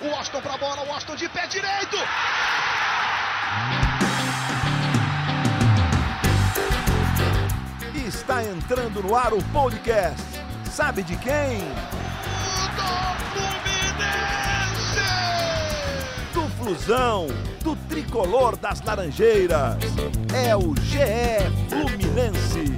O Washington pra bola, o Washington de pé direito. Está entrando no ar o podcast. Sabe de quem? Do Fluminense. Do Flusão, do tricolor das Laranjeiras. É o GE Fluminense.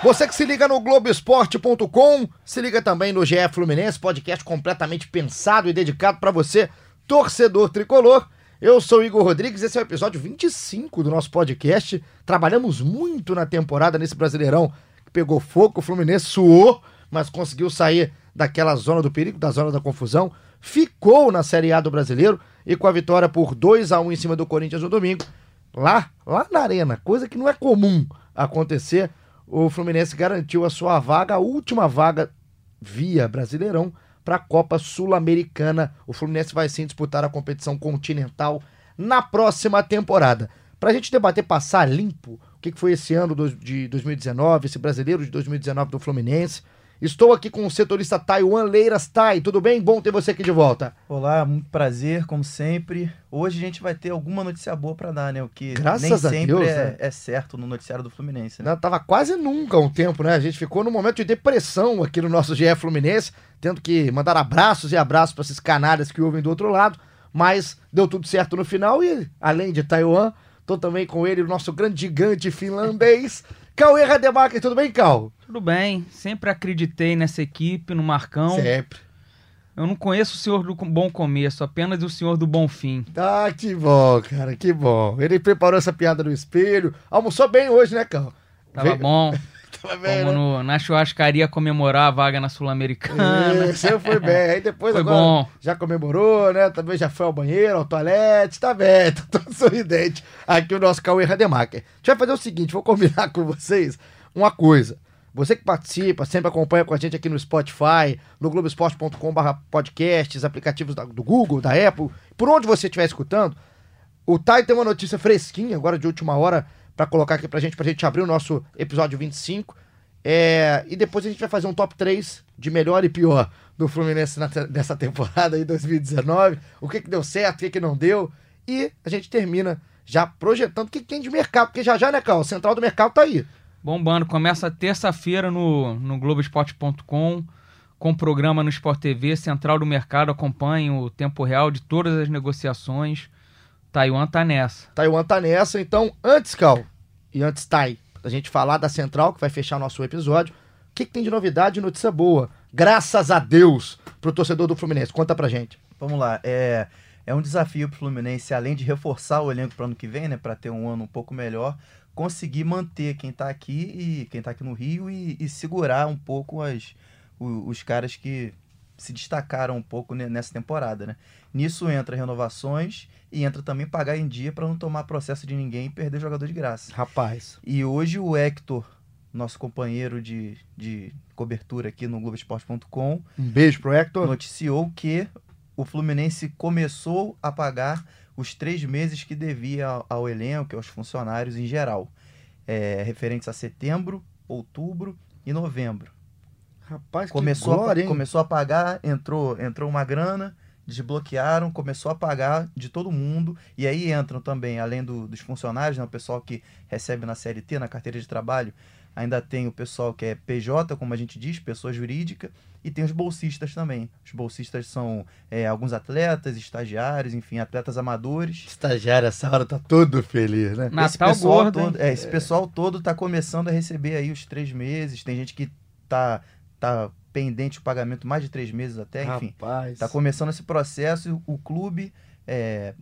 Você que se liga no Globoesporte.com, se liga também no GE Fluminense, podcast completamente pensado e dedicado para você, torcedor tricolor. Eu sou Igor Rodrigues, esse é o episódio 25 do nosso podcast. Trabalhamos muito na temporada nesse Brasileirão que pegou fogo, o Fluminense suou, mas conseguiu sair daquela zona do perigo, da zona da confusão. Ficou na Série A do Brasileiro e com a vitória por 2 a 1 em cima do Corinthians no domingo, lá, lá na Arena, coisa que não é comum acontecer o Fluminense garantiu a sua vaga, a última vaga via Brasileirão para a Copa Sul-Americana. O Fluminense vai sim disputar a competição continental na próxima temporada. Para a gente debater, passar limpo o que foi esse ano de 2019, esse brasileiro de 2019 do Fluminense. Estou aqui com o setorista Taiwan Leiras. Tai, tudo bem? Bom ter você aqui de volta. Olá, muito prazer, como sempre. Hoje a gente vai ter alguma notícia boa para dar, né? O que Graças nem sempre Deus, é, né? é, certo no noticiário do Fluminense. Né? Não, tava quase nunca um tempo, né? A gente ficou num momento de depressão aqui no nosso GE Fluminense, tendo que mandar abraços e abraços para esses canalhas que ouvem do outro lado, mas deu tudo certo no final e, além de Taiwan, tô também com ele, o nosso grande gigante finlandês, Cauê Rademacher. Tudo bem, Cal? Tudo bem, sempre acreditei nessa equipe, no Marcão. Sempre. Eu não conheço o senhor do bom começo, apenas o senhor do bom fim. Ah, que bom, cara, que bom. Ele preparou essa piada no espelho. Almoçou bem hoje, né, Cal? Tava Veio- bom. Tava bem, Fomos né? no- na churrascaria comemorar a vaga na Sul-Americana. Eu fui bem. Aí depois Foi agora bom. já comemorou, né? Também já foi ao banheiro, ao toalete, tá bem, tá todo sorridente. Aqui o nosso Cauê Rademacher. A gente vai fazer o seguinte, vou combinar com vocês uma coisa. Você que participa, sempre acompanha com a gente aqui no Spotify, no globesport.com.br podcasts, aplicativos da- do Google, da Apple, por onde você estiver escutando, o Tai tem uma notícia fresquinha, agora de última hora, pra colocar aqui pra gente, pra gente abrir o nosso episódio 25. É, e depois a gente vai fazer um top 3 de melhor e pior do Fluminense nessa temporada aí, 2019. O que, que deu certo, o que, que não deu. E a gente termina já projetando o que, que tem de mercado, porque já já, né, Carl? O central do mercado tá aí. Bombando, começa terça-feira no, no Globoesporte.com, com programa no Sport TV, Central do Mercado acompanha o tempo real de todas as negociações. Taiwan tá nessa. Taiwan tá nessa, então antes, Cal, e antes, Tai, da gente falar da central, que vai fechar o nosso episódio, o que, que tem de novidade e notícia boa? Graças a Deus pro torcedor do Fluminense. Conta pra gente. Vamos lá, é, é um desafio pro Fluminense, além de reforçar o elenco para ano que vem, né? Para ter um ano um pouco melhor, conseguir manter quem tá aqui e quem tá aqui no Rio e, e segurar um pouco as, o- os caras que se destacaram um pouco ne- nessa temporada, né? Nisso entra renovações e entra também pagar em dia para não tomar processo de ninguém e perder jogador de graça. Rapaz. E hoje o Hector, nosso companheiro de, de cobertura aqui no Globoesporte.com, Um beijo pro Hector. noticiou que o Fluminense começou a pagar os três meses que devia ao, ao elenco aos funcionários em geral, é, referentes a setembro, outubro e novembro. Rapaz, Começou, que glória, a, hein? começou a pagar, entrou, entrou uma grana, desbloquearam, começou a pagar de todo mundo. E aí entram também, além do- dos funcionários, né, o pessoal que recebe na CLT, na carteira de trabalho, ainda tem o pessoal que é PJ, como a gente diz, pessoa jurídica, e tem os bolsistas também. Os bolsistas são é, alguns atletas, estagiários, enfim, atletas amadores. Estagiário, essa hora tá todo feliz, né? esse Natal pessoal gordo, todo, é, esse pessoal todo tá começando a receber aí os três meses. Tem gente que tá, tá pendente o pagamento mais de três meses até, enfim. Rapaz. Tá começando esse processo e o clube, é,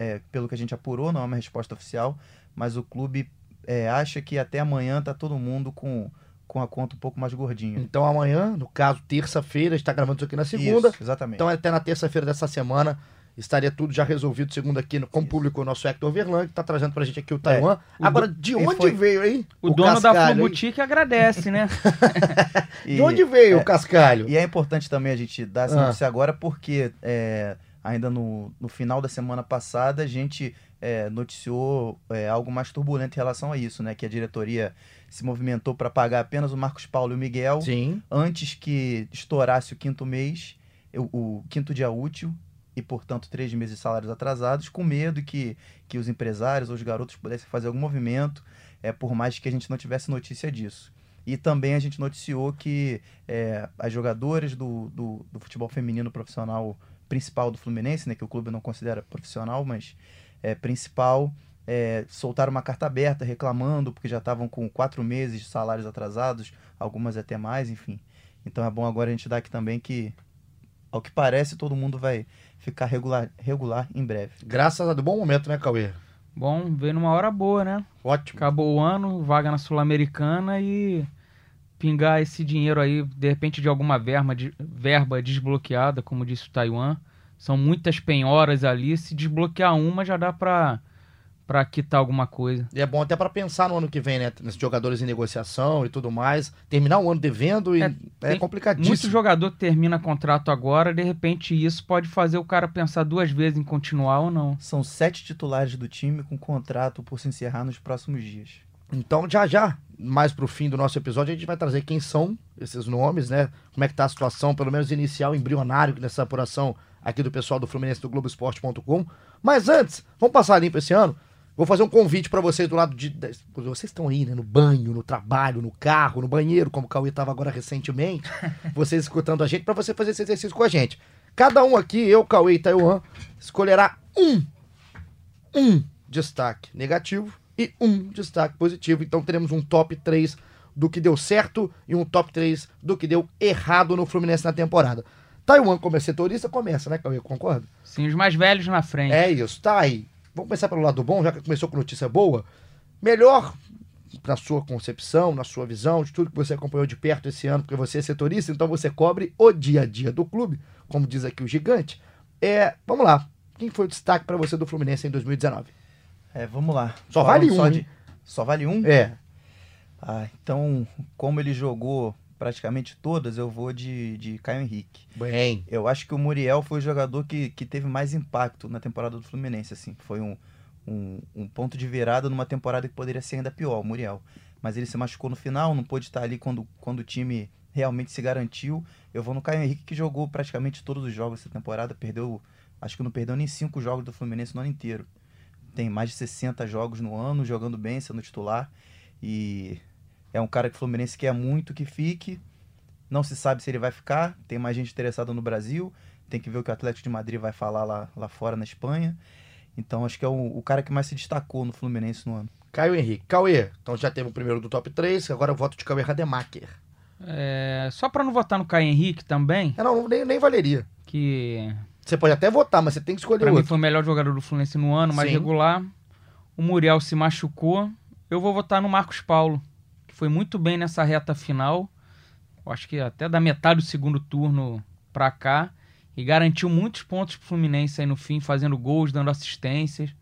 é, pelo que a gente apurou, não é uma resposta oficial, mas o clube é, acha que até amanhã tá todo mundo com, com a conta um pouco mais gordinha. Então amanhã, no caso, terça-feira, a gente tá gravando isso aqui na segunda. Isso, exatamente. Então até na terça-feira dessa semana estaria tudo já resolvido, segundo aqui, no- como publicou o nosso Hector Verlan, que tá trazendo pra gente aqui o Taiwan. o Agora, do- de onde foi? veio, hein? O, dono da cascalho, Flu hein? Boutique agradece, né? E- De onde veio o cascalho? E é importante também a gente dar essa Ah. notícia agora, porque é, ainda no, no final da semana passada a gente é, noticiou é, algo mais turbulento em relação a isso, né? Que a diretoria se movimentou para pagar apenas o Marcos Paulo e o Miguel Sim. antes que estourasse o quinto mês, o, o quinto dia útil, e, portanto, três meses de salários atrasados, com medo que, que os empresários ou os garotos pudessem fazer algum movimento, é, por mais que a gente não tivesse notícia disso. E também a gente noticiou que é, as jogadoras do, do, do futebol feminino profissional principal do Fluminense, né, que o clube não considera profissional, mas é, principal, é, soltaram uma carta aberta reclamando porque já estavam com quatro meses de salários atrasados, algumas até mais, enfim. Então é bom agora a gente dar aqui também que, ao que parece, todo mundo vai ficar regular, regular em breve. Graças a Deus. Bom momento, né, Cauê? Bom, veio numa hora boa, né? Ótimo. Acabou o ano, vaga na Sul-Americana e pingar esse dinheiro aí, de repente, de alguma verba, de, verba desbloqueada, como disse o Taiwan. São muitas penhoras ali. Se desbloquear uma, já dá pra, pra quitar alguma coisa. E é bom até para pensar no ano que vem, né? Nesses jogadores em negociação e tudo mais. Terminar o ano devendo e É, é, complicadíssimo. Muito jogador que termina contrato agora, de repente isso pode fazer o cara pensar duas vezes em continuar ou não. São sete titulares do time com contrato por se encerrar nos próximos dias. Então, já já, mais pro fim do nosso episódio, a gente vai trazer quem são esses nomes, né? Como é que tá a situação, pelo menos inicial, embrionário, nessa apuração aqui do pessoal do Fluminense do Globoesporte.com. Mas antes, vamos passar limpo esse ano. Vou fazer um convite para vocês do lado de. Vocês estão aí, né? No banho, no trabalho, no carro, no banheiro, como o Cauê estava agora recentemente. vocês escutando a gente, para você fazer esse exercício com a gente. Cada um aqui, eu, Cauê e Taiwan, escolherá um um destaque negativo e um destaque positivo. Então teremos um top 3 do que deu certo e um top 3 do que deu errado no Fluminense na temporada. Taiwan, como é setorista, começa, né, Cauê? Concorda? Sim, os mais velhos na frente. É isso, tá aí. Vamos começar pelo lado bom, já que começou com notícia boa. Melhor, na sua concepção, na sua visão, de tudo que você acompanhou de perto esse ano, porque você é setorista, então você cobre o dia a dia do clube, como diz aqui o gigante. É, vamos lá. Quem foi o destaque para você do Fluminense em 2019? É, vamos lá. Só Falando vale um, Só, de- só vale um? É, Ah, então, como ele jogou praticamente todas, eu vou de, de Caio Henrique. bem. Eu acho que o Muriel foi o jogador que, que teve mais impacto na temporada do Fluminense, assim. Foi um, um, um ponto de virada numa temporada que poderia ser ainda pior, o Muriel. Mas ele se machucou no final, não pôde estar ali quando, quando o time realmente se garantiu. Eu vou no Caio Henrique, que jogou praticamente todos os jogos dessa temporada. Perdeu, acho que não perdeu nem cinco jogos do Fluminense no ano inteiro. Tem mais de 60 jogos no ano, jogando bem, sendo titular. E é um cara que o Fluminense quer muito que fique. Não se sabe se ele vai ficar. Tem mais gente interessada no Brasil. Tem que ver o que o Atlético de Madrid vai falar lá, lá fora na Espanha. Então acho que é o, o cara que mais se destacou no Fluminense no ano. Caio Henrique. Cauê, então já teve o primeiro do top 3, agora eu voto de Cauê Rademacher. É, só pra não votar no Caio Henrique também, É, não, nem, nem valeria. que Você pode até votar, mas você tem que escolher pra mim outro. foi o melhor jogador do Fluminense no ano, mais Sim. regular. O Muriel se machucou. Eu vou votar no Marcos Paulo, foi muito bem nessa reta final. Acho que até da metade do segundo turno pra cá. E garantiu muitos pontos pro Fluminense aí no fim, fazendo gols, dando assistências.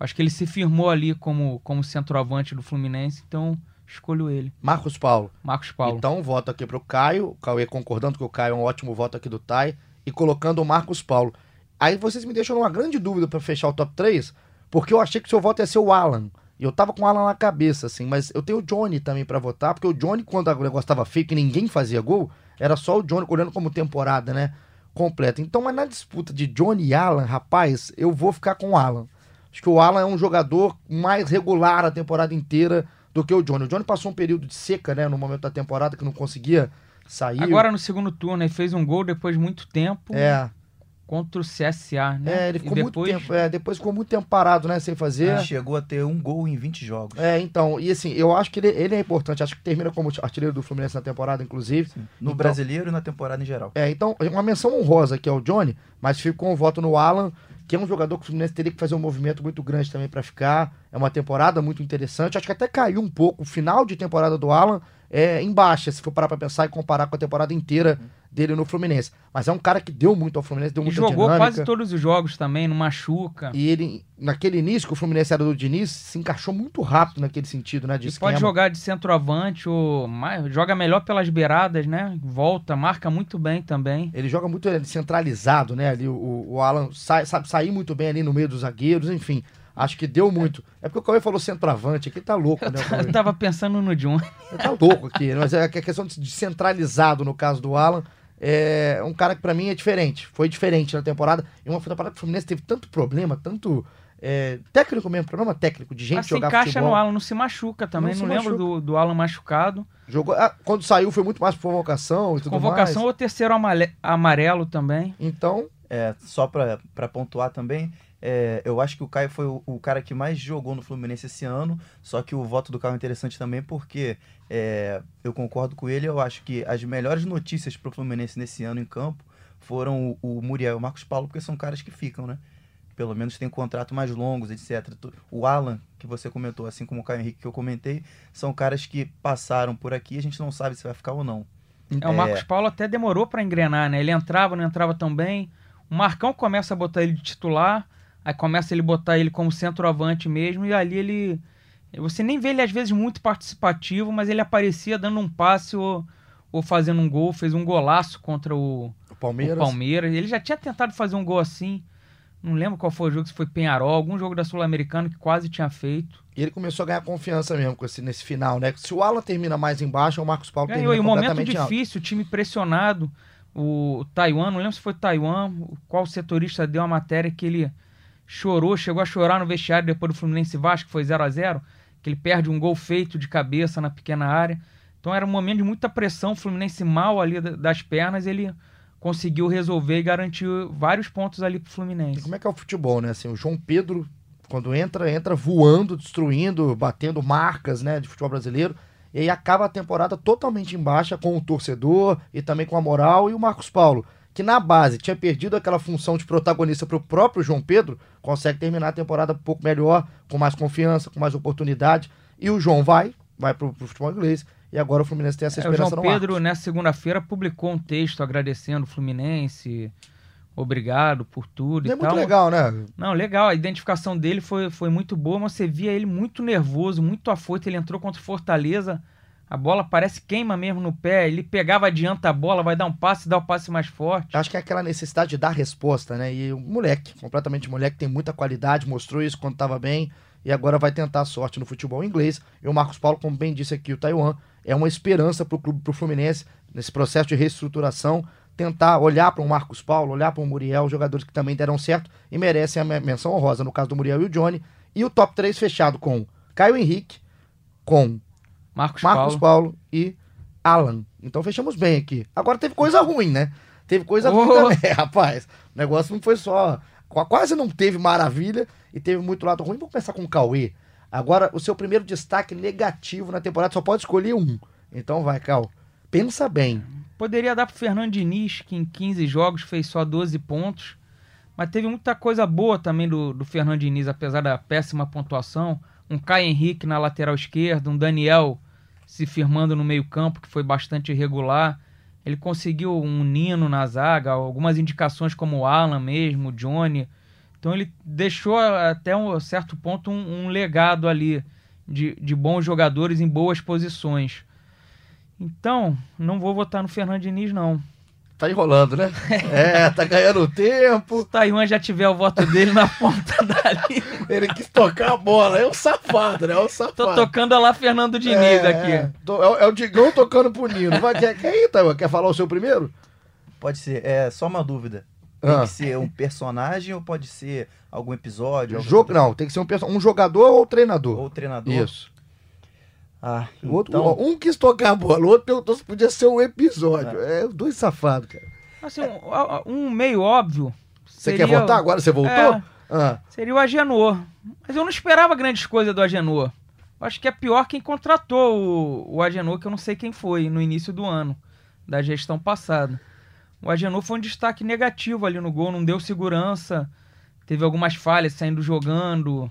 Acho que ele se firmou ali como, como centroavante do Fluminense, então escolho ele. Marcos Paulo. Marcos Paulo. Então, voto aqui pro Caio. O Cauê concordando que o Caio é um ótimo voto aqui do Tai. E colocando o Marcos Paulo. Aí vocês me deixam numa grande dúvida pra fechar o top 3, porque eu achei que o seu voto ia ser o Alan. Eu tava com o Alan na cabeça, assim, mas eu tenho o Johnny também pra votar, porque o Johnny, quando o negócio tava feio, que ninguém fazia gol, era só o Johnny olhando como temporada, né? Completa. Então, mas na disputa de Johnny e Alan, rapaz, eu vou ficar com o Alan. Acho que o Alan é um jogador mais regular a temporada inteira do que o Johnny. O Johnny passou um período de seca, né, no momento da temporada, que não conseguia sair. Agora no segundo turno, ele fez um gol depois de muito tempo É, contra o CSA, né? é ele E ficou depois, muito tempo, é, depois ficou muito tempo parado, né, sem fazer. Ele chegou a ter um gol em 20 jogos. É, então, e assim, eu acho que ele, ele é importante, acho que termina como artilheiro do Fluminense na temporada, inclusive. No Então- brasileiro e na temporada em geral. É, então, uma menção honrosa aqui ao Johnny, mas fico com o voto no Alan, que é um jogador que o Fluminense teria que fazer um movimento muito grande também pra ficar. É uma temporada muito interessante. Acho que até caiu um pouco o final de temporada do Alan é, em baixa, se for parar pra pensar e comparar com a temporada inteira dele no Fluminense. Mas é um cara que deu muito ao Fluminense, deu e muita jogou dinâmica. quase todos os jogos também, não machuca. E ele, naquele início que o Fluminense era do Diniz, se encaixou muito rápido naquele sentido, né? De E pode jogar de centroavante ou mais, joga melhor pelas beiradas, né? Volta, marca muito bem também. Ele joga muito centralizado, né? Ali o, o Alan sai- sabe sair muito bem ali no meio dos zagueiros, enfim. Acho que deu muito. É porque o Cauê falou centroavante, aqui tá louco, né? Eu tava pensando no John. Tá louco aqui, mas é que a questão de centralizado no caso do Alan. É um cara que pra mim é diferente. Foi diferente na temporada. E uma temporada que o Fluminense teve tanto problema, tanto é, técnico mesmo, problema técnico de gente Mas se jogar encaixa futebol. no Alan, não se machuca também. Não Não, lembro machuca. do, do Alan machucado. Jogou, ah, quando saiu foi muito mais por convocação e tudo Convocação mais. ou terceiro amarelo também. Então, É, só pra pontuar também, é, eu acho que o Caio foi o, o cara que mais jogou no Fluminense esse ano, só que o voto do Caio é interessante também porque é, eu concordo com ele, eu acho que as melhores notícias pro Fluminense nesse ano em campo foram o, o Muriel e o Marcos Paulo, porque são caras que ficam, né? Pelo menos tem contrato mais longos, etc. O Alan, que você comentou, assim como o Caio Henrique que eu comentei, são caras que passaram por aqui e a gente não sabe se vai ficar ou não. É, o Marcos Paulo até demorou pra engrenar, né? Ele entrava, não entrava tão bem. O Marcão começa a botar ele de titular, aí começa ele botar ele como centroavante mesmo, e ali ele. Você nem vê ele às vezes muito participativo, mas ele aparecia dando um passe ou, ou fazendo um gol, fez um golaço contra o, o Palmeiras. o Palmeiras. Ele já tinha tentado fazer um gol assim. Não lembro qual foi o jogo, se foi Penharol, algum jogo da Sul-Americana que quase tinha feito. E ele começou a ganhar confiança mesmo com esse, nesse final, né? Se o Alan termina mais embaixo, o Marcos Paulo Ganhou. termina E um momento completamente alto. difícil, o time pressionado. O Taiwan, não lembro se foi Taiwan, qual setorista deu a matéria que ele chorou, chegou a chorar no vestiário depois do Fluminense Vasco, que foi 0 a 0 que ele perde um gol feito de cabeça na pequena área. Então era um momento de muita pressão, o Fluminense mal ali da- das pernas, ele conseguiu resolver e garantiu vários pontos ali pro E Fluminense. como é que é o futebol, né? Assim, o João Pedro, quando entra, entra voando, destruindo, batendo marcas, né, de futebol brasileiro. E aí acaba a temporada totalmente em baixa com o torcedor e também com a moral. E o Marcos Paulo, que na base tinha perdido aquela função de protagonista pro próprio João Pedro, consegue terminar a temporada um pouco melhor, com mais confiança, com mais oportunidade. E o João vai, vai pro, pro futebol inglês. E agora o Fluminense tem essa É, o esperança João Pedro, Marcos. nessa segunda-feira, publicou um texto agradecendo o Fluminense, obrigado por tudo É e muito tal. legal, né? Não, legal. A identificação dele foi, foi muito boa, mas você via ele muito nervoso, muito afoito. Ele entrou contra o Fortaleza. A bola parece queima mesmo no pé. Ele pegava, adianta a bola, vai dar um passe, dá o passe mais forte. Acho que é aquela necessidade de dar resposta, né? E o moleque, completamente moleque, tem muita qualidade, mostrou isso quando estava bem e agora vai tentar a sorte no futebol inglês. E o Marcos Paulo, como bem disse aqui, o Taiwan é uma esperança para o clube, pro Fluminense, nesse processo de reestruturação, tentar olhar para o Marcos Paulo, olhar para o Muriel, jogadores que também deram certo e merecem a me- menção honrosa, no caso do Muriel e o Johnny. E o top 3 fechado com Caio Henrique, com Marcos, Marcos Paulo. Paulo e Alan. Então fechamos bem aqui. Agora teve coisa ruim, né? Teve coisa ruim Oh. também, rapaz. O negócio não foi só. qu- Quase não teve maravilha e teve muito lado ruim. Vamos começar com o Cauê. Agora, o seu primeiro destaque negativo na temporada só pode escolher um. Então vai, Cal. Pensa bem. Poderia dar pro Fernando Diniz, que em 15 jogos fez só 12 pontos. Mas teve muita coisa boa também do, do Fernando Diniz, apesar da péssima pontuação. Um Caio Henrique na lateral esquerda, um Daniel se firmando no meio-campo, que foi bastante irregular. Ele conseguiu um Nino na zaga, algumas indicações como o Alan mesmo, o Johnny. Então ele deixou até um certo ponto um, um legado ali de, de bons jogadores em boas posições. Então, não vou votar no Fernando Diniz, não. Tá enrolando, né? É, tá ganhando Se tempo. o Taiwan já tiver o voto dele na ponta dali. Ele quis tocar a bola. É um safado, né? É um safado. Tô tocando lá Fernando Diniz É, aqui. É, Tô- é o- é o Digão tocando pro Nino. Vai, quer, quer ir, Taiwan? Quer falar o seu primeiro? Pode ser, é só uma dúvida. Tem Ah. que ser um personagem ou pode ser algum episódio? algum- Jogo, não, tem que ser um, um jogador ou treinador. Ou treinador? Isso. Ah, O outro, então, Um quis tocar a bola, o outro perguntou se podia ser um episódio. É, os dois safados, cara. Assim, um, um meio óbvio. Você seria- quer votar agora? Você voltou? É. Ah, Seria o Agenor. Mas eu não esperava grandes coisas do Agenor. Eu acho que é pior quem contratou o, o Agenor, que eu não sei quem foi no início do ano, da gestão passada. O Agenor foi um destaque negativo ali no gol, não deu segurança, teve algumas falhas saindo jogando.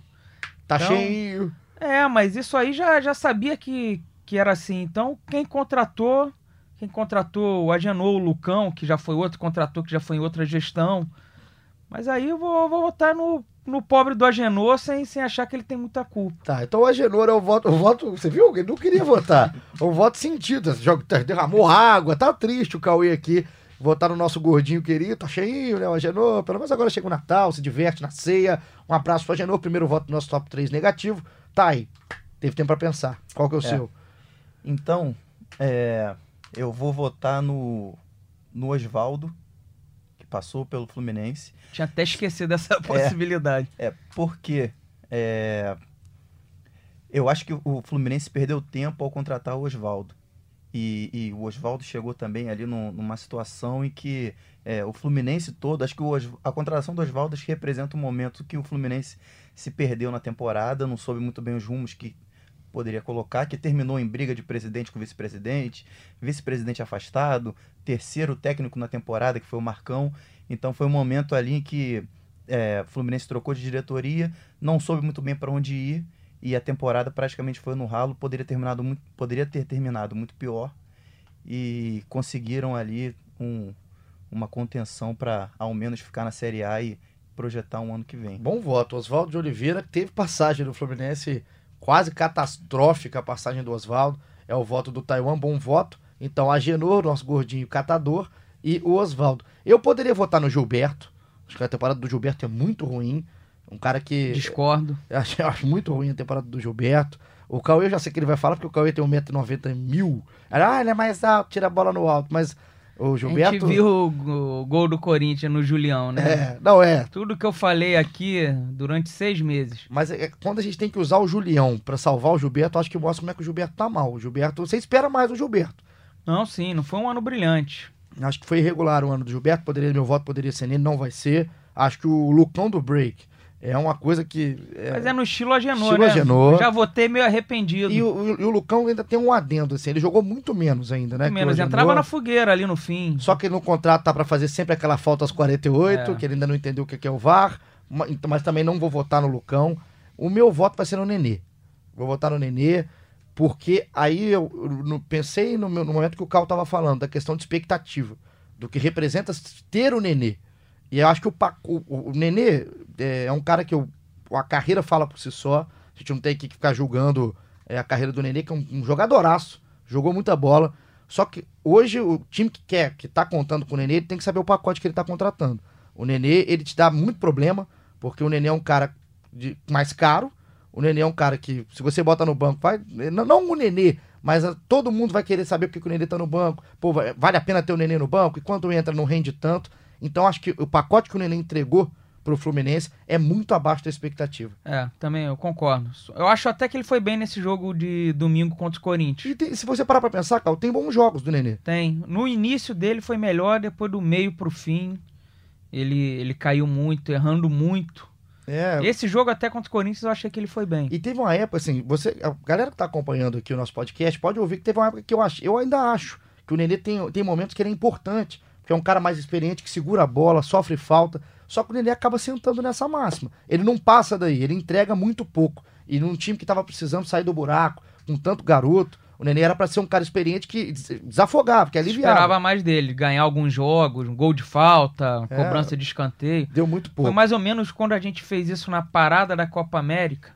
tá Então, cheio. É, mas isso aí já, já sabia que, que era assim. Então, quem contratou, quem contratou o Agenor, o Lucão, que já foi outro, contratou que já foi em outra gestão. Mas aí eu vou, vou votar no, no pobre do Agenor sem, sem achar que ele tem muita culpa. Tá, então o Agenor é o voto. O voto. Você viu? Ele não queria votar. O voto sentido. Esse tá- derramou água, tá triste o Cauê aqui. votar no nosso gordinho querido, tá cheinho, né? O Agenor, pelo menos agora chega o Natal, se diverte na ceia. Um abraço pro Agenor, primeiro voto do nosso top 3 negativo. Tá aí. Teve tempo pra pensar. Qual que é o É. seu? Então, é, eu vou votar no, no Oswaldo, que passou pelo Fluminense. Tinha até esquecido dessa possibilidade. É, porque é, eu acho que o Fluminense perdeu tempo ao contratar o Oswaldo. E, e o Oswaldo chegou também ali num- numa situação em que é, o Fluminense todo, acho que o a contratação do Oswaldo representa um momento que o Fluminense se perdeu na temporada, não soube muito bem os rumos que poderia colocar, que terminou em briga de presidente com vice-presidente, vice-presidente afastado, terceiro técnico na temporada, que foi o Marcão. Então foi um momento ali em que é, o Fluminense trocou de diretoria, não soube muito bem para onde ir e a temporada praticamente foi no ralo, poderia, terminado muito, poderia ter terminado muito pior e conseguiram ali um- uma contenção para ao menos ficar na Série A e projetar um ano que vem. Bom voto. Oswaldo de Oliveira teve passagem no Fluminense quase catastrófica a passagem do Oswaldo. É o voto do Taiwan, bom voto. Então, Agenor, nosso gordinho catador, e o Oswaldo. Eu poderia votar no Gilberto. Acho que a temporada do Gilberto é muito ruim. Um cara que. Discordo. Eu acho, eu acho muito ruim a temporada do Gilberto. O Cauê, eu já sei que ele vai falar, porque o Cauê tem 1,90m mil. Ah, ele é mais alto, tira a bola no alto. Mas o A Gilberto. gente viu o, o gol do Corinthians no Julião, né? É, não é. Tudo que eu falei aqui durante seis meses. Mas é- quando a gente tem que usar o Julião pra salvar o Gilberto, acho que mostra como é que o Gilberto tá mal. O Gilberto, você espera mais o Gilberto. Não, sim, não foi um ano brilhante. Acho que foi irregular o ano do Gilberto, poderia meu voto poderia ser nele, não vai ser. Acho que o Lucão do Break é uma coisa que é- Mas é no estilo Agenor, Estilo né? Agenor. Já votei meio arrependido. e, o, e o Lucão ainda tem um adendo assim, ele jogou muito menos ainda, né? Muito menos. Agenor. Entrava na fogueira ali no fim. Só que no contrato tá pra fazer sempre aquela falta aos 48, É. que ele ainda não entendeu o que que é o VAR, então- mas também não vou votar no Lucão. O meu voto vai ser no Nenê. Vou votar no Nenê, porque aí eu, no- pensei no, meu- no momento que o Cal tava falando, da questão de expectativa, do que representa ter o Nenê. E eu acho que o, o, o Nenê é, é um cara que eu, a carreira fala por si só, a gente não tem que ficar julgando é, a carreira do Nenê, que é um, um jogadoraço, jogou muita bola, só que hoje o time que quer, que tá contando com o Nenê, ele tem que saber o pacote que ele tá contratando. O Nenê, ele te dá muito problema, porque o Nenê é um cara de- mais caro. O Nenê é um cara que, se você bota no banco, vai. Não, o Nenê, mas ah, todo mundo vai querer saber porque que o Nenê tá no banco. Pô, vale a pena ter o Nenê no banco? E quando entra, não rende tanto. Então, acho que o pacote que o Nenê entregou pro Fluminense é muito abaixo da expectativa. É, também eu concordo. Eu acho até que ele foi bem nesse jogo de domingo contra o Corinthians. E tem- se você parar pra pensar, Cal, tem bons jogos do Nenê. Tem. No início dele foi melhor, depois do meio pro fim. Ele, ele caiu muito, errando muito. É, Esse jogo até contra o Corinthians eu achei que ele foi bem. E teve uma época, assim, você. A galera que tá acompanhando aqui o nosso podcast pode ouvir que teve uma época que eu acho. Eu ainda acho que o Nenê tem, tem momentos que ele é importante. Porque é um cara mais experiente, que segura a bola, sofre falta. Só que o Nenê acaba sentando nessa máxima. Ele não passa daí, ele entrega muito pouco. E num time que tava precisando sair do buraco, com tanto garoto, o Nenê era pra ser um cara experiente que des- desafogava, que aliviava. Esperava mais dele, ganhar alguns jogos, um gol de falta, É. cobrança de escanteio. Deu muito pouco. Foi mais ou menos quando a gente fez isso na parada da Copa América,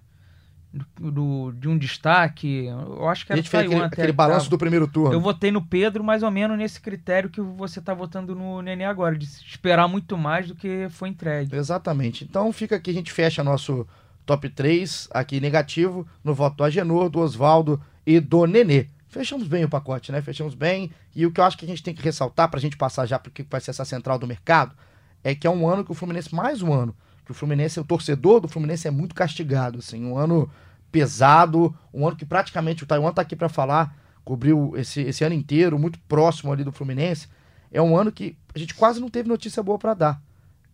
do, do- de um destaque. Eu acho que a era gente fez aquele, aquele que balanço do primeiro turno. Eu votei no Pedro mais ou menos nesse critério que você tá votando no Nenê agora, de esperar muito mais do que foi entregue. Exatamente. Então fica aqui, a gente fecha nosso top 3 aqui negativo no voto do Agenor, do Oswaldo e do Nenê. Fechamos bem o pacote, né? Fechamos bem. E o que eu acho que a gente tem que ressaltar pra gente passar já porque vai ser essa central do mercado é que é um ano que o Fluminense, mais um ano, que o Fluminense, o torcedor do Fluminense é muito castigado, assim, um ano pesado, um ano que praticamente o Taiwan tá aqui pra falar, cobriu esse, esse ano inteiro, muito próximo ali do Fluminense. É um ano que a gente quase não teve notícia boa pra dar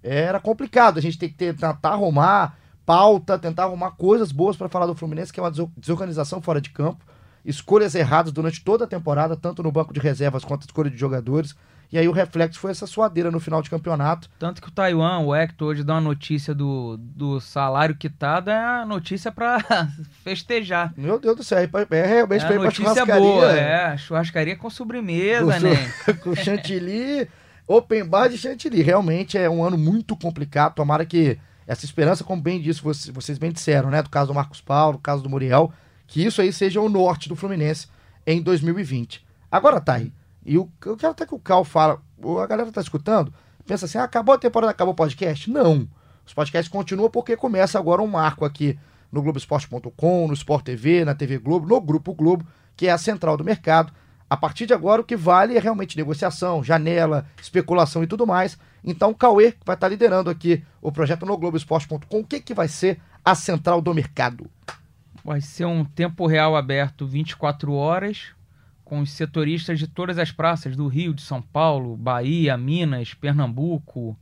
era complicado. A gente tem que tentar arrumar pauta, tentar arrumar coisas boas para falar do Fluminense, que é uma deso- desorganização fora de campo, escolhas erradas durante toda a temporada, tanto no banco de reservas quanto a escolha de jogadores. E aí o reflexo foi essa suadeira no final de campeonato. Tanto que o Taiwan, o Hector, hoje dá uma notícia do, do salário quitado, é a notícia pra festejar. Meu Deus do céu, é é realmente É pra ir a pra churrascaria. boa, é. Churrascaria com sobremesa, Com né? com chantilly, open bar de chantilly. Realmente é um ano muito complicado. Tomara que essa esperança, como bem disse, vocês, bem disseram, né? Do caso do Marcos Paulo, do caso do Muriel, que isso aí seja o norte do Fluminense em 2020. Agora tá aí. E o- eu quero até que o Cal fala a galera tá escutando, pensa assim, ah, acabou a temporada, acabou o podcast? Não. Os podcasts continuam porque começa agora um marco aqui no Globoesporte.com, no Sport TV, na TV Globo, no Grupo Globo, que é a central do mercado. A partir de agora, o que vale é realmente negociação, janela, especulação e tudo mais. Então, o Cauê, vai estar liderando aqui o projeto no Globoesporte.com, o que, que vai ser a central do mercado? Vai ser um tempo real aberto 24 horas, com os setoristas de todas as praças do Rio, de São Paulo, Bahia, Minas, Pernambuco.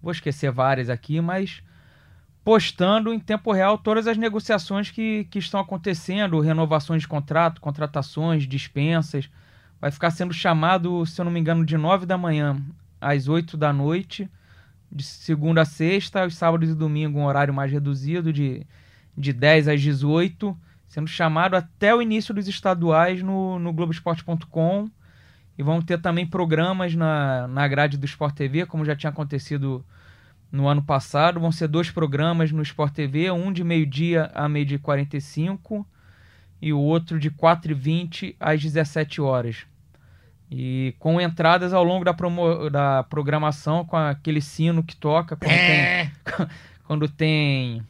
Vou esquecer várias aqui, mas postando em tempo real todas as negociações que, que estão acontecendo, renovações de contrato, contratações, dispensas. Vai ficar sendo chamado, se eu não me engano, de 9 da manhã às 8 da noite, de segunda a sexta, aos sábados e domingo, um horário mais reduzido, de, de 10 às 18, sendo chamado até o início dos estaduais no, no Globoesporte.com. E vão ter também programas na, na grade do Sport TV, como já tinha acontecido no ano passado. Vão ser dois programas no Sport TV, um de meio-dia a meio-dia e 45 e o outro de 4h20 às 17 horas. E com entradas ao longo da, promo- da programação, com aquele sino que toca quando tem. quando tem.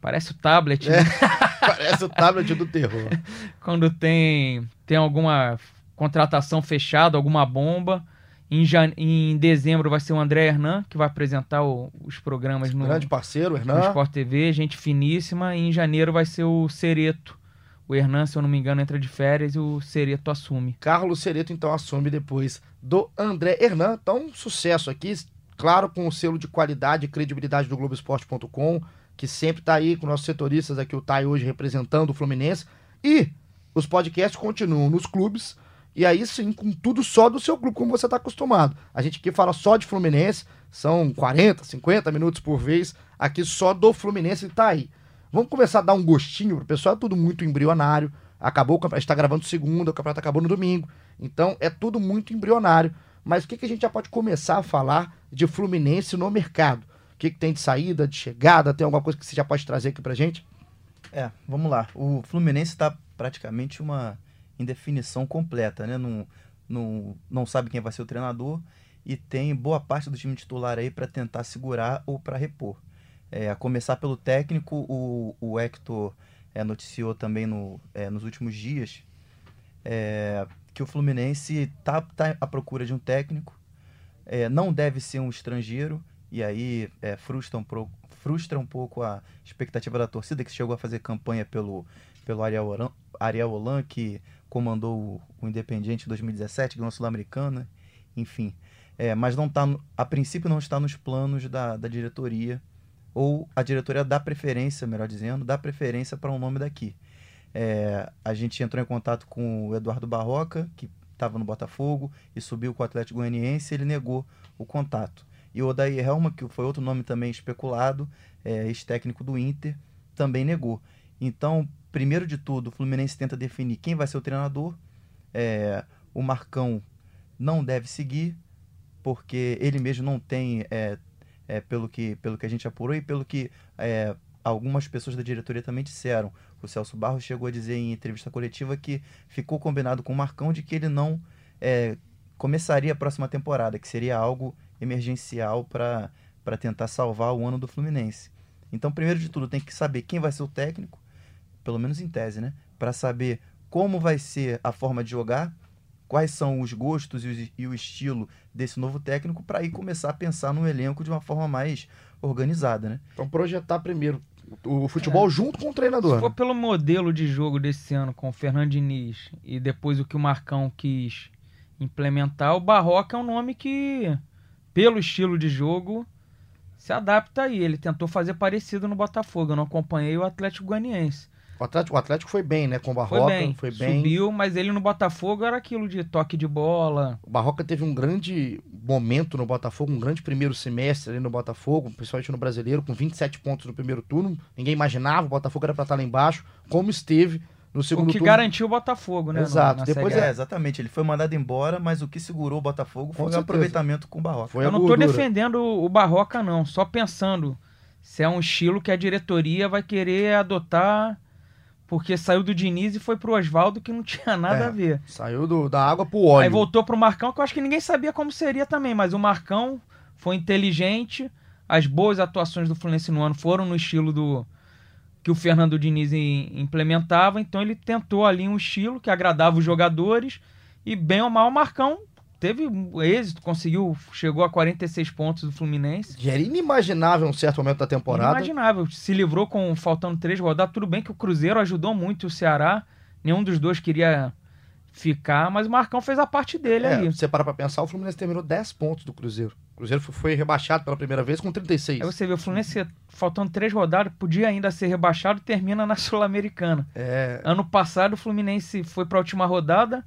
Parece o tablet, né? Parece o tablet do terror. quando tem, tem alguma contratação fechada, alguma bomba. Em, jan... em dezembro vai ser o André Hernan, que vai apresentar o- os programas no, Grande parceiro, no Hernan. Sport TV, gente finíssima. E em janeiro vai ser o Cereto. O Hernan, se eu não me engano, entra de férias e o Cereto assume. Carlos Cereto, então, assume depois do André Hernan. Então, um sucesso aqui, claro, com o selo de qualidade e credibilidade do Globoesporte.com, que sempre tá aí com nossos setoristas aqui, o Thay hoje representando o Fluminense. E os podcasts continuam nos clubes, e aí sim, com tudo só do seu clube, como você tá acostumado. A gente aqui fala só de Fluminense, são 40, 50 minutos por vez, aqui só do Fluminense e tá aí. Vamos começar a dar um gostinho pro pessoal, é tudo muito embrionário. Acabou o campeonato, a gente tá gravando segunda, o campeonato acabou no domingo. Então é tudo muito embrionário. Mas o que, que a gente já pode começar a falar de Fluminense no mercado? Que, que tem de saída, de chegada? Tem alguma coisa que você já pode trazer aqui pra gente? É, vamos lá. O Fluminense está praticamente uma indefinição completa, né? Não, não, não sabe quem vai ser o treinador e tem boa parte do time titular aí para tentar segurar ou para repor. É, a começar pelo técnico, o, o Hector é, noticiou também no, é, nos últimos dias é, que o Fluminense está tá à procura de um técnico, é, não deve ser um estrangeiro, e aí é, frustra, um pro- frustra um pouco a expectativa da torcida, que chegou a fazer campanha pelo, pelo Ariel, Holan, Ariel Holan, que comandou o, o Independiente em 2017, ganhou Sul-Americana, enfim. É, mas não tá, a princípio não está nos planos da, da diretoria, ou a diretoria dá preferência, melhor dizendo, dá preferência para um nome daqui. É, a gente entrou em contato com o Eduardo Barroca, que estava no Botafogo e subiu com o Atlético Goianiense, ele negou o contato. E o Odair Helma, que foi outro nome também especulado, é, ex-técnico do Inter, também negou. Então, primeiro de tudo, o Fluminense tenta definir quem vai ser o treinador. É, o Marcão não deve seguir, porque ele mesmo não tem, é, é, pelo, que, pelo que a gente apurou e pelo que é, algumas pessoas da diretoria também disseram. O Celso Barros chegou a dizer em entrevista coletiva que ficou combinado com o Marcão de que ele não é, começaria a próxima temporada, que seria algo emergencial para tentar salvar o ano do Fluminense. Então, primeiro de tudo, tem que saber quem vai ser o técnico, pelo menos em tese, né? Para saber como vai ser a forma de jogar, quais são os gostos e o, e o estilo desse novo técnico, para aí começar a pensar no elenco de uma forma mais organizada, né? Então projetar primeiro o futebol junto com o treinador. Se for pelo modelo de jogo desse ano com o Fernando Diniz e depois o que o Marcão quis implementar, o Barroca é um nome que, pelo estilo de jogo, se adapta aí. Ele tentou fazer parecido no Botafogo. Eu não acompanhei o Atlético Goianiense. O Atlético, o Atlético foi bem, né? Com o Foi Barroca, bem, foi bem. subiu, mas ele no Botafogo era aquilo de toque de bola. O Barroca teve um grande momento no Botafogo, um grande primeiro semestre ali no Botafogo, principalmente no brasileiro, com 27 pontos no primeiro turno. Ninguém imaginava, o Botafogo era pra estar lá embaixo, como esteve no O segundo que turno. garantiu o Botafogo, né? Exato, na depois Série A. É, exatamente. Ele foi mandado embora, mas o que segurou o Botafogo foi Com o certeza. aproveitamento com o Barroca. Foi Eu não tô gordura. defendendo o Barroca, não. Só pensando se é um estilo que a diretoria vai querer adotar porque saiu do Diniz e foi pro Oswaldo, que não tinha nada É. a ver. Saiu do- da água pro óleo. Aí voltou pro Marcão, que eu acho que ninguém sabia como seria também, mas o Marcão foi inteligente. As boas atuações do Fluminense no ano foram no estilo do que o Fernando Diniz im- implementava, então ele tentou ali um estilo que agradava os jogadores e bem ou mal o Marcão teve êxito, conseguiu, chegou a 46 pontos do Fluminense. Já era inimaginável um certo momento da temporada. Inimaginável. Se livrou com faltando três rodadas. Tudo bem que o Cruzeiro ajudou muito o Ceará. Nenhum dos dois queria ficar, mas o Marcão fez a parte dele É, ali. se você parar pra pensar, o Fluminense terminou 10 pontos do Cruzeiro. O Cruzeiro foi- foi rebaixado pela primeira vez com 36. Aí você vê o Fluminense faltando três rodadas, podia ainda ser rebaixado e termina na Sul-Americana. É, Ano passado o Fluminense foi pra última rodada,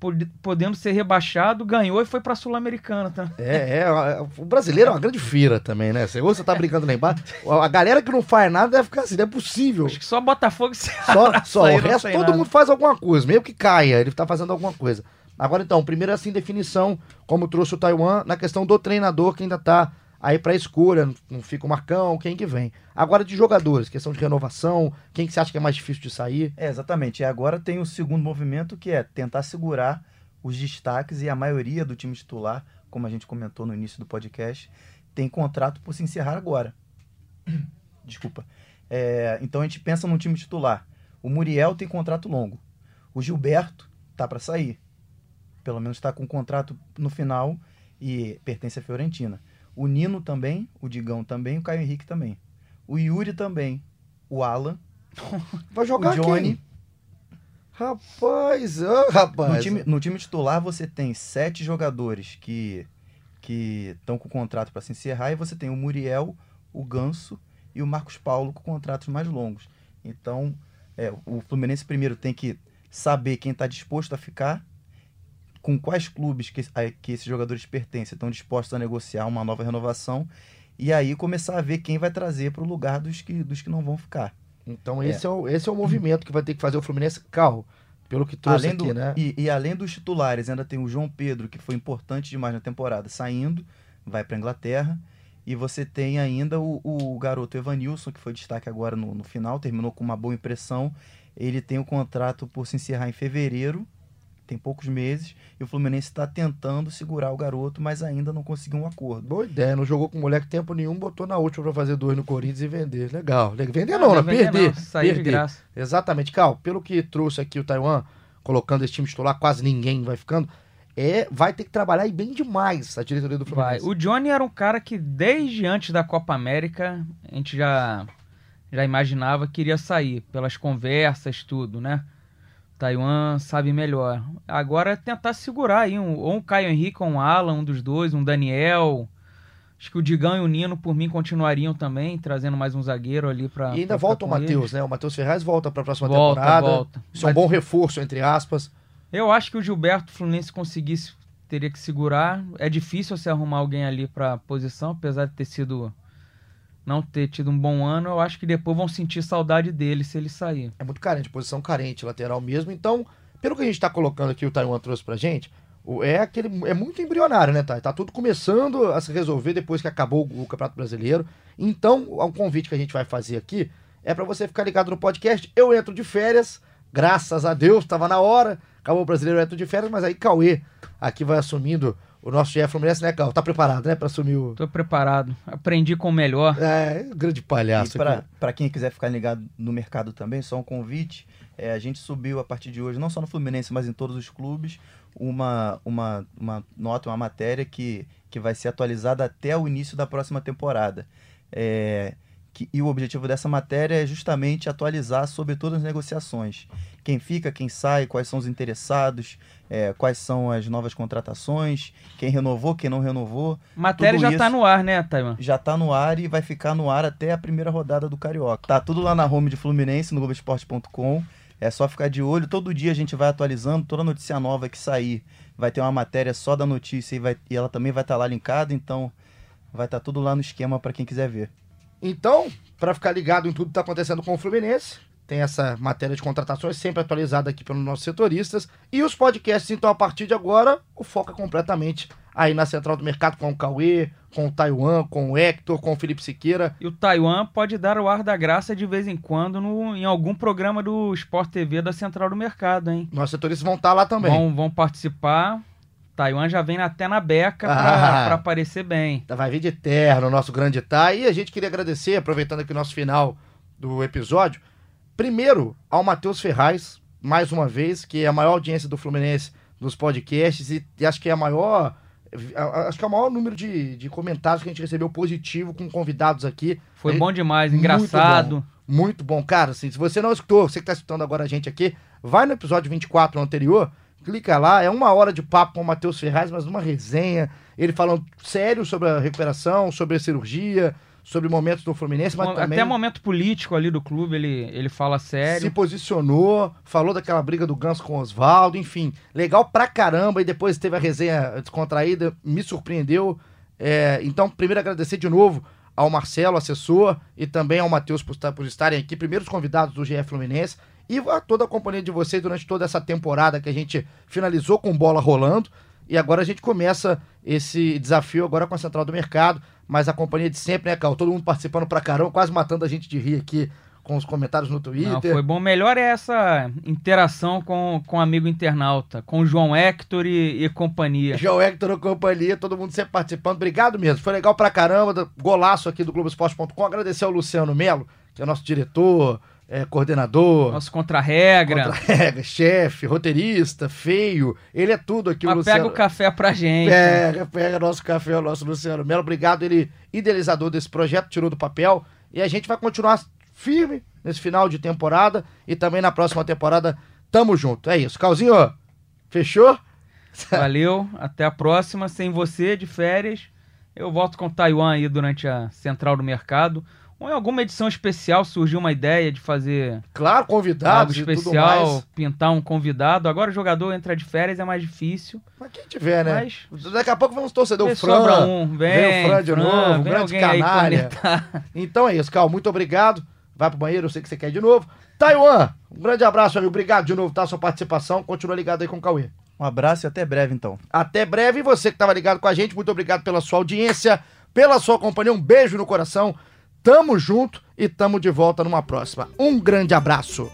pod- podendo ser rebaixado, ganhou e foi pra Sul-Americana, tá? é, é, o brasileiro é uma grande feira também, né? Você, ou você tá brincando lá embaixo, a galera que não faz nada deve ficar assim, não é possível. Acho que só Botafogo e Só, Ceará só o resto todo nada. mundo faz alguma coisa, mesmo que caia, ele tá fazendo alguma coisa. Agora então, primeiro assim, definição, como trouxe o Taiwan, na questão do treinador que ainda tá aí pra escolha, não- fica o Marcão, quem que vem. Agora de jogadores, questão de renovação, quem que você acha que é mais difícil de sair? É, exatamente. E agora tem o segundo movimento que é tentar segurar os destaques e a maioria do time titular, como a gente comentou no início do podcast, tem contrato por se encerrar agora. Desculpa. É, então a gente pensa no time titular. O Muriel tem contrato longo. O Gilberto tá para sair. Pelo menos está com contrato no final e pertence à Fiorentina. O Nino também, o Digão também, o Caio Henrique também. O Yuri também. O Alan, Vai jogar o Johnny. quem? Rapaz, ô, rapaz. No time, no time titular você tem sete jogadores que que estão com contrato para se encerrar e você tem o Muriel, o Ganso e o Marcos Paulo com contratos mais longos. Então, é, o Fluminense primeiro tem que saber quem está disposto a ficar, com quais clubes que, a- que esses jogadores pertencem estão dispostos a negociar uma nova renovação e aí começar a ver quem vai trazer para o lugar dos que, dos que não vão ficar. Então esse é. o, esse é o movimento que vai ter que fazer o Fluminense carro, pelo que trouxe além aqui, do, né? e, e além dos titulares, ainda tem o João Pedro, que foi importante demais na temporada, saindo, vai para Inglaterra. E você tem ainda o, o garoto Evanilson, que foi destaque agora no, no final, terminou com uma boa impressão. Ele tem o contrato por se encerrar em fevereiro, tem poucos meses, e o Fluminense está tentando segurar o garoto, mas ainda não conseguiu um acordo. Boa ideia, não jogou com moleque tempo nenhum, botou na última pra fazer dois no Corinthians e vender. Legal. Vender não, Ah, né? não Perder. não, Saiu de graça. Exatamente, Cal. Pelo que trouxe aqui o Taiwan, colocando esse time titular, quase ninguém vai ficando. É, vai ter que trabalhar e bem demais a diretoria do Vai. Fluminense. O Johnny era um cara que desde antes da Copa América a gente já, já imaginava que iria sair, pelas conversas, tudo, né? Taiwan sabe melhor. Agora é tentar segurar aí, um, ou um Caio Henrique, ou um Alan, um dos dois, um Daniel. Acho que o Digão e o Nino, por mim, continuariam também, trazendo mais um zagueiro ali pra. E ainda pra volta o Matheus, né? O Matheus Ferraz volta pra próxima Volta, temporada. volta. Isso é um Mas- bom reforço, entre aspas. Eu acho que o Gilberto Fluminense conseguisse, teria que segurar. É difícil você arrumar alguém ali pra posição, apesar de ter sido. Não ter tido um bom ano, eu acho que depois vão sentir saudade dele se ele sair. É muito carente, posição carente, lateral mesmo. Então, pelo que a gente tá colocando aqui, o Taiwan trouxe pra gente, é aquele. É muito embrionário, né, Thay? Tá tudo começando a se resolver depois que acabou o, Campeonato Brasileiro. Então, o convite que a gente vai fazer aqui é pra você ficar ligado no podcast. Eu entro de férias, graças a Deus, tava na hora. Acabou o brasileiro, eu entro de férias, mas aí Cauê aqui vai assumindo o nosso chefe Fluminense, né, Cauê? Tá preparado, né, pra assumir o. Tô preparado. Aprendi com o melhor. É, grande palhaço. E aqui. para quem quiser ficar ligado no mercado também, só um convite. é, a gente subiu a partir de hoje, não só no Fluminense, mas em todos os clubes, uma, uma, uma nota, uma matéria que, que vai ser atualizada até o início da próxima temporada. É, que, e o objetivo dessa matéria é justamente atualizar sobre todas as negociações. Quem fica, quem sai, quais são os interessados, é, quais são as novas contratações, quem renovou, quem não renovou Matéria já tá isso- no ar, né, Taiwan? já tá no ar e vai ficar no ar até a primeira rodada do Carioca. Tá tudo lá na home de Fluminense, no Globoesporte.com. É só ficar de olho. Todo dia a gente vai atualizando. Toda notícia nova que sair vai ter uma matéria só da notícia e, vai- e ela também vai estar lá linkada. Então vai estar tudo lá no esquema para quem quiser ver. Então, pra ficar ligado em tudo que tá acontecendo com o Fluminense, tem essa matéria de contratações sempre atualizada aqui pelos nossos setoristas. E os podcasts, então, a partir de agora, o foco é completamente aí na Central do Mercado com o Cauê, com o Taiwan, com o Hector, com o Felipe Siqueira. E o Taiwan pode dar o ar da graça de vez em quando no, em algum programa do Sport TV da Central do Mercado, hein? Nossos setoristas vão estar lá também. Vão, vão participar. Taiwan já vem até na beca Ah. pra, pra aparecer bem. Vai vir de terno o nosso grande Tai. E a gente queria agradecer, aproveitando aqui o nosso final do episódio, primeiro ao Matheus Ferraz, mais uma vez, que é a maior audiência do Fluminense nos podcasts e, e acho que é a maior. Acho que é o maior número de, de comentários que a gente recebeu positivo com convidados aqui. Foi gente- bom demais, Muito engraçado. Muito bom, cara. Assim, se você não escutou, você que está escutando agora a gente aqui, vai no episódio 24 anterior, clica lá, é uma hora de papo com o Matheus Ferraz, mas uma resenha. Ele falando sério sobre a recuperação, sobre a cirurgia, sobre momentos do Fluminense, mas também Até momento político ali do clube ele, ele fala sério. se posicionou, falou daquela briga do Ganso com o Oswaldo, enfim, legal pra caramba. E depois teve a resenha descontraída, me surpreendeu. É, então, primeiro agradecer de novo ao Marcelo, assessor, e também ao Matheus por, por estarem aqui, primeiros convidados do GF Fluminense, e a toda a companhia de vocês durante toda essa temporada que a gente finalizou com bola rolando. E agora a gente começa esse desafio agora com a Central do Mercado, mas a companhia de sempre, né, Cal? Todo mundo participando pra caramba, quase matando a gente de rir aqui com os comentários no Twitter. Não, foi bom. Melhor é essa interação com, o amigo internauta, com o João Hector e, e companhia. João Hector e companhia, todo mundo sempre participando. Obrigado mesmo. Foi legal pra caramba. Golaço aqui do Globoesporte.com. Agradecer ao Luciano Melo, que é nosso diretor, é, coordenador, Nosso contra-regra. contra-regra, chefe, roteirista, feio. Ele é tudo aqui, o Mas Luciano. pega o café pra gente. Pega, pega nosso café, o nosso Luciano Melo. Obrigado, ele idealizador desse projeto, tirou do papel. E a gente vai continuar firme nesse final de temporada e também na próxima temporada. Tamo junto. É isso. Calzinho, fechou? Valeu, até a próxima. Sem você, de férias, eu volto com Taiwan aí durante a Central do Mercado. Ou em alguma edição especial surgiu uma ideia de fazer Claro, algo convidados e tudo especial, mais. pintar um convidado. Agora o jogador entra de férias é mais difícil. Mas quem tiver, né? Mas- Daqui a pouco vamos torcer o Fran. sobra um, vem, vem o Fran de Fran, novo, um vem grande canalha. Então é isso, Cal. Muito obrigado. Vai pro banheiro, eu sei que você quer de novo. Taiwan, um grande abraço, amigo. Obrigado de novo, tá? Sua participação. Continua ligado aí com o Cauê. Um abraço e até breve, então. Até breve. E você que estava ligado com a gente, muito obrigado pela sua audiência, pela sua companhia. Um beijo no coração. Tamo junto e tamo de volta numa próxima. Um grande abraço.